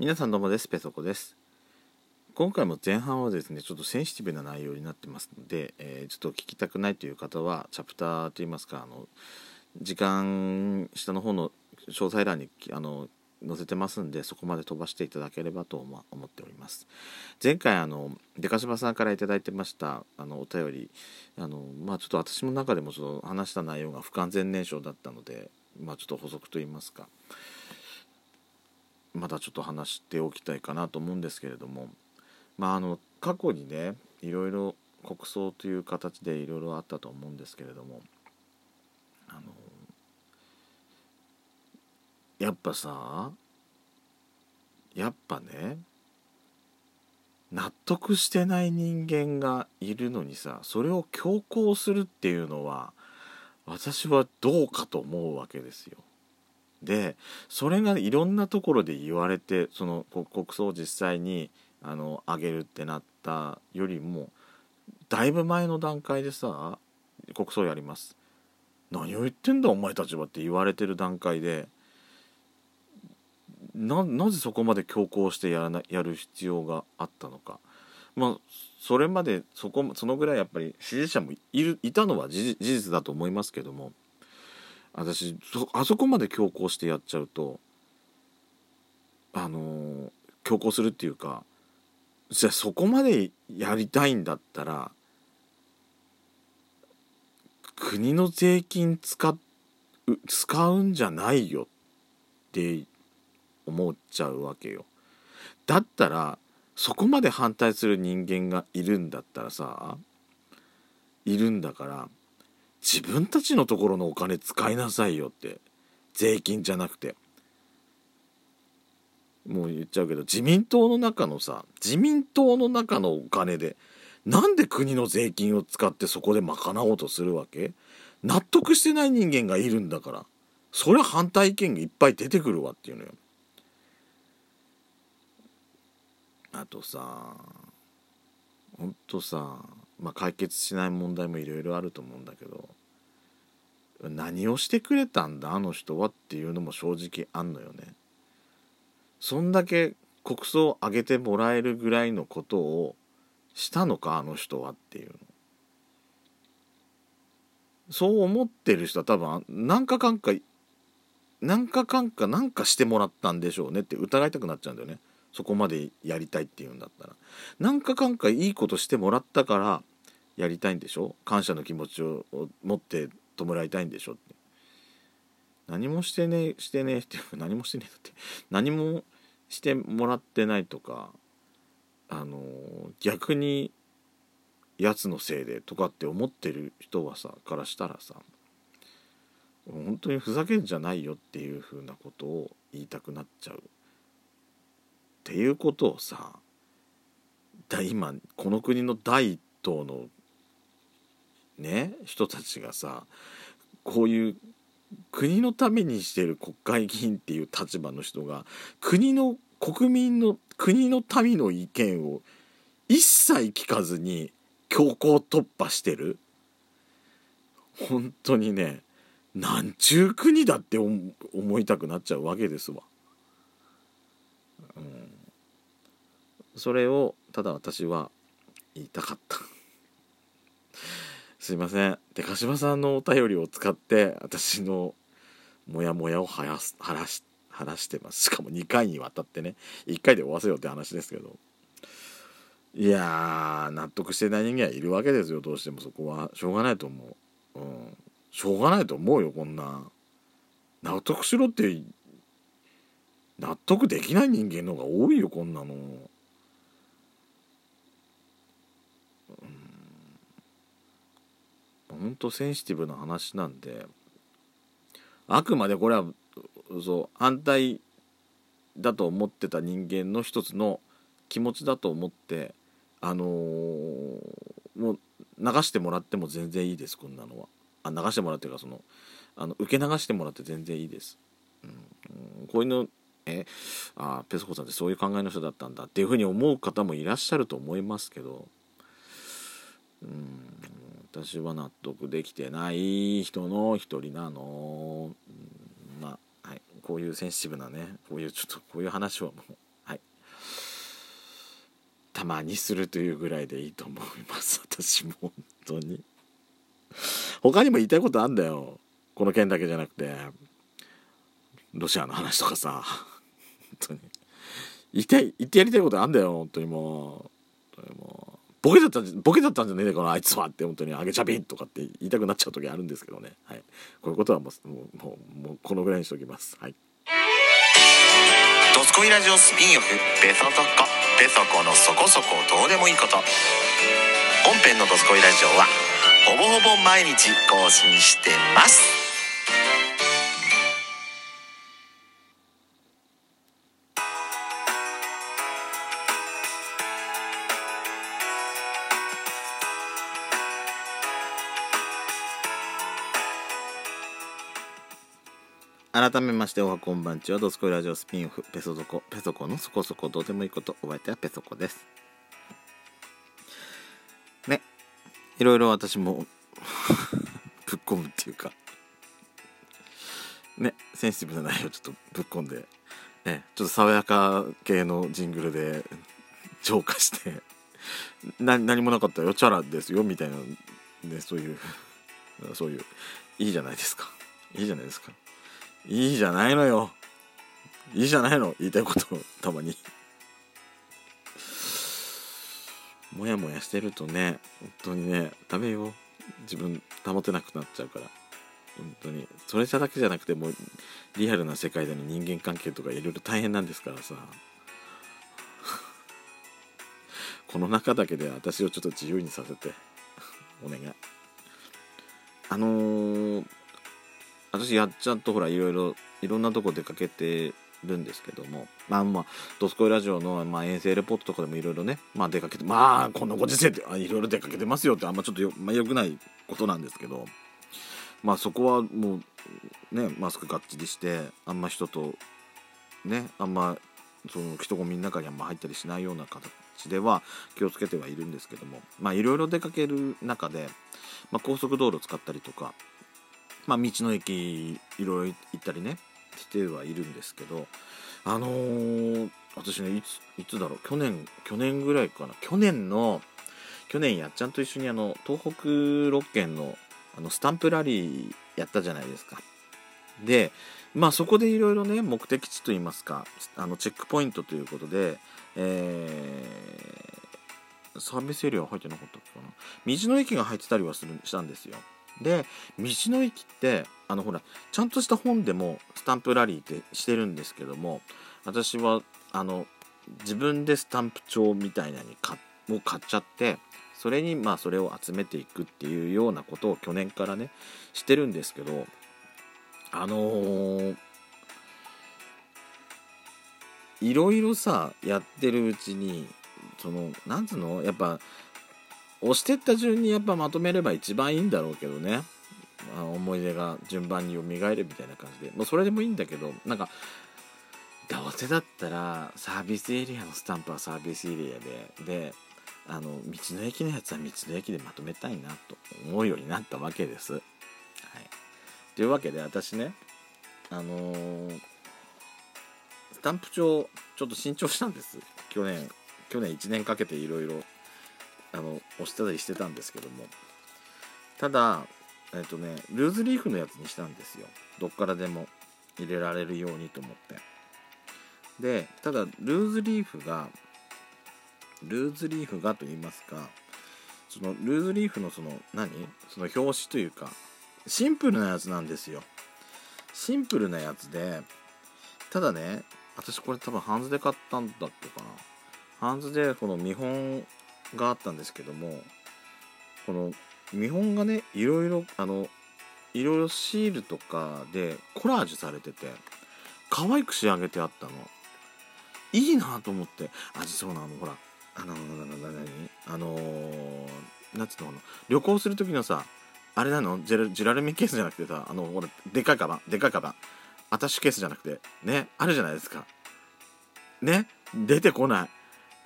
皆さんどうもです。ペソコです。今回も前半はですねちょっとセンシティブな内容になってますので、えー、ちょっと聞きたくないという方はチャプターといいますかあの時間下の方の詳細欄にあの載せてますんでそこまで飛ばしていただければと思っております。前回あのデカシバさんから頂いてましたあのお便りあのまあちょっと私の中でもちょっと話した内容が不完全燃焼だったのでまあちょっと補足といいますか。まだちょっと話しておきたいかなと思うんですけれどもまああの過去にねいろいろ国葬という形でいろいろあったと思うんですけれどもあのやっぱさやっぱね納得してない人間がいるのにさそれを強行するっていうのは私はどうかと思うわけですよ。でそれがいろんなところで言われてその国葬を実際にあの上げるってなったよりもだいぶ前の段階でさ国葬やります。何を言ってんだお前たちはって言われてる段階でななぜそこまで強行してやらなやる必要があったのか。まあそれまでそこそのぐらいやっぱり支持者もいるいたのは事実だと思いますけども私あそこまで強行してやっちゃうとあの、強行するっていうかじゃあそこまでやりたいんだったら国の税金使う使うんじゃないよって思っちゃうわけよ。だったらそこまで反対する人間がいるんだったらさいるんだから自分たちのところのお金使いなさいよって。税金じゃなくて。もう言っちゃうけど自民党の中のさ自民党の中のお金でなんで国の税金を使ってそこで賄おうとするわけ？納得してない人間がいるんだから。それは反対意見がいっぱい出てくるわっていうのよ。あとさほんとさまあ、解決しない問題もいろいろあると思うんだけど何をしてくれたんだあの人はっていうのも正直あんのよね。そんだけ国葬を上げてもらえるぐらいのことをしたのかあの人はっていうの。そう思ってる人は多分何かかんか何かかんか何かしてもらったんでしょうねって疑いたくなっちゃうんだよね。そこまでやりたいっていうんだったら。何かかんかいいことしてもらったからやりたいんでしょ？感謝の気持ちを持って弔いたいんでしょって。何もしてねしてねって 何もしてねって。何もしてもらってないとかあの逆にやつのせいでとかって思ってる人はさからしたらさ本当にふざけんじゃないよっていうふうなことを言いたくなっちゃう。ていうことをさだ今この国の第一党のね人たちがさこういう国のためにしてる国会議員っていう立場の人が国の国民の国の民の意見を一切聞かずに強行突破してる本当にねなんちゅう国だって思いたくなっちゃうわけですわ。うん、それをただ私は言いたかった。すいません。でかしばさんのお便りを使って私のモヤモヤを晴らす晴らし晴らしてます。しかも2回にわたってね1回で終わせようって話ですけど。いや納得してない人間はいるわけですよ。どうしても。そこはしょうがないと思う。うん。しょうがないと思うよこんな。納得しろって納得できない人間の方が多いよこんなの。本当センシティブな話なんであくまでこれはそう反対だと思ってた人間の一つの気持ちだと思ってあのー、もう流してもらっても全然いいですこんなのは。あ流してもらっていうかそのあの受け流してもらって全然いいです、うん、こういうのえあペソコさんってそういう考えの人だったんだっていうふうに思う方もいらっしゃると思いますけどうん。私は納得できてない人の一人なの、まあ、はい、こういうセンシティブなねこういうちょっとこういう話はもう、はい、たまにするというぐらいでいいと思います。私も本当に。他にも言いたいことあんだよ。この件だけじゃなくて。ロシアの話とかさ。本当に。言って言ってやりたいことあんだよ本当にもう。ボケだったんじゃボケだったんじゃねえかなあいつはって本当にあげちゃびとかって言いたくなっちゃう時あるんですけどね。はい。こういうことはもうもうもうもうこのぐらいにしておきます。はい。ドスコイラジオスピンオフベソトコベソコのそこそこどうでもいいこと。本編のドスコイラジオはほぼほぼ毎日更新してます。改めましておはこんばんちは。ドスコイラジオスピンオフペソドコ。ペソコのそこそこどうでもいいことお相手はペソコです。ね。いろいろ私も ぶっ込むっていうか。ねセンシティブな内容ちょっとぶっ込んで、ね、ちょっと爽やか系のジングルで浄化して何もなかったよチャラですよみたいなねそういうそういういいじゃないですか。いいじゃないですか。いいじゃないのよ。いいじゃないの。言いたいことたまに。もやもやしてるとね本当にねダメよ。自分保てなくなっちゃうから。本当に。それじゃだけじゃなくてもうリアルな世界での人間関係とかいろいろ大変なんですからさ。この中だけで私をちょっと自由にさせて。お願い。あのー、私やっちゃんとほらいろいろいろんなとこ出かけてるんですけども。まあまあ「ドスコイラジオの」まあ、遠征レポートとかでもいろいろね、まあ、出かけてまあこのご時世でいろいろ出かけてますよってあんまちょっとよ,、まあ、よくないことなんですけど。まあそこはもうねマスクがっちりしてあんま人とねあんまその人混みの中にあんま入ったりしないような形では気をつけてはいるんですけども。まあいろいろ出かける中で、まあ、高速道路使ったりとかまあ、道の駅いろいろ行ったりねしてはいるんですけどあのー、私ねいついつだろう去年去年ぐらいかな去年の去年やっちゃんと一緒にあの東北6県のあのスタンプラリーやったじゃないですか。でまあそこでいろいろね目的地といいますかあのチェックポイントということで、えー、サービスエリア入ってなかったっけかな道の駅が入ってたりはするしたんですよ。で道の駅ってあのほらちゃんとした本でもスタンプラリーってしてるんですけども私はあの自分でスタンプ帳みたいなに買を買っちゃってそれにまあそれを集めていくっていうようなことを去年からねしてるんですけどあのー、いろいろさやってるうちにそのなんつうの？やっぱ押してった順にやっぱまとめれば一番いいんだろうけどね、まあ、思い出が順番に蘇るみたいな感じで。もうそれでもいいんだけどなんかどうせだったらサービスエリアのスタンプはサービスエリアでであの道の駅のやつは道の駅でまとめたいなと思うようになったわけです。はい、というわけで私ねあのー、スタンプ帳ちょっと新調したんです。去年去年1年かけていろいろあの押してたりしてたんですけども。ただえっ、とねルーズリーフのやつにしたんですよ。どっからでも入れられるようにと思って。でただルーズリーフがルーズリーフがと言いますかそのルーズリーフのその何？その表紙というかシンプルなやつなんですよ。シンプルなやつでただね私これ多分ハンズで買ったんだっけかな。ハンズでこの見本があったんですけどもこの見本がねいろいろあのいろいろシールとかでコラージュされてて可愛く仕上げてあったの。いいなと思って。あそうなの。ほらあの何？あのー、なんつうの旅行する時のさあれなの？ジェラルミンケースじゃなくてさあのほらでかいカバンでかいカバン。アタッシュケースじゃなくて。ね？あるじゃないですか。ね？出てこない。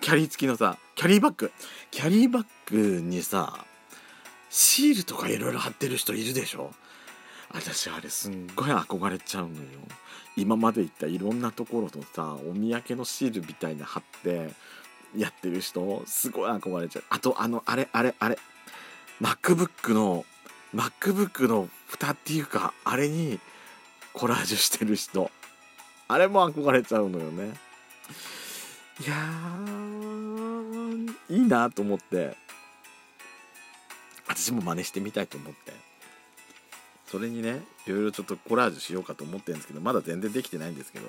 キャリー付きのさキャリーバッグ。キャリーバッグにさシールとかいろいろ貼ってる人いるでしょ？私あれすんごい憧れちゃうのよ。今まで行ったいろんなところのさお土産のシールみたいな貼ってやってる人すごい憧れちゃう。あとあのあれあれあれ。MacBook の MacBook の蓋っていうかあれにコラージュしてる人。あれも憧れちゃうのよね。いやー。いいなと思って私も真似してみたいと思って。それにねいろいろちょっとコラージュしようかと思ってるんですけどまだ全然できてないんですけど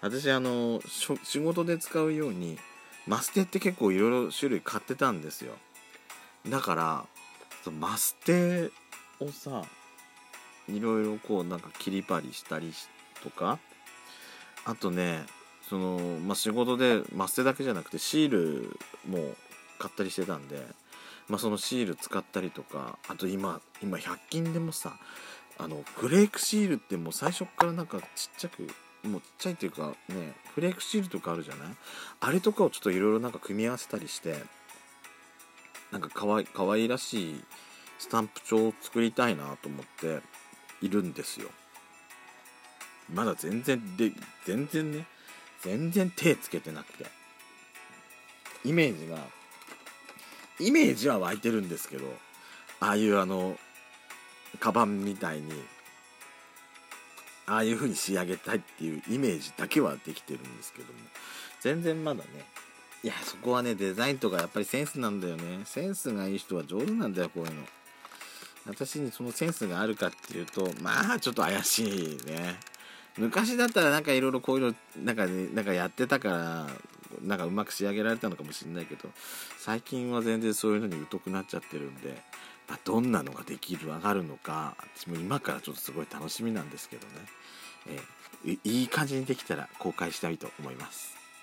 私あの仕事で使うようにマステって結構いろいろ種類買ってたんですよ。だからそマステをさいろいろこうなんか切り張りしたりとかあとねその、まあ、仕事でマステだけじゃなくてシールも買ったりしてたんで、まあ、そのシール使ったりとかあと今今100均でもさあのフレークシールってもう最初からなんかちっちゃくもうちっちゃいっていうかねフレークシールとかあるじゃない？あれとかをちょっといろいろなんか組み合わせたりしてなんかかわいかわいらしいスタンプ帳を作りたいなと思っているんですよ。まだ全然で全然ね全然手つけてなくて。イメージがイメージは湧いてるんですけどああいうあのカバンみたいにああいう風に仕上げたいっていうイメージだけはできてるんですけども。全然まだねいやそこはねデザインとかやっぱりセンスなんだよね。センスがいい人は上手なんだよこういうの。私にそのセンスがあるかっていうとまあちょっと怪しいね。昔だったらなんかいろいろこういうのなんかねなんかやってたからなんかうまく仕上げられたのかもしれないけど最近は全然そういうのに疎くなっちゃってるんで、まあ、どんなのができる上がるのか私も今からちょっとすごい楽しみなんですけどね、えー、いい感じにできたら公開したいと思います。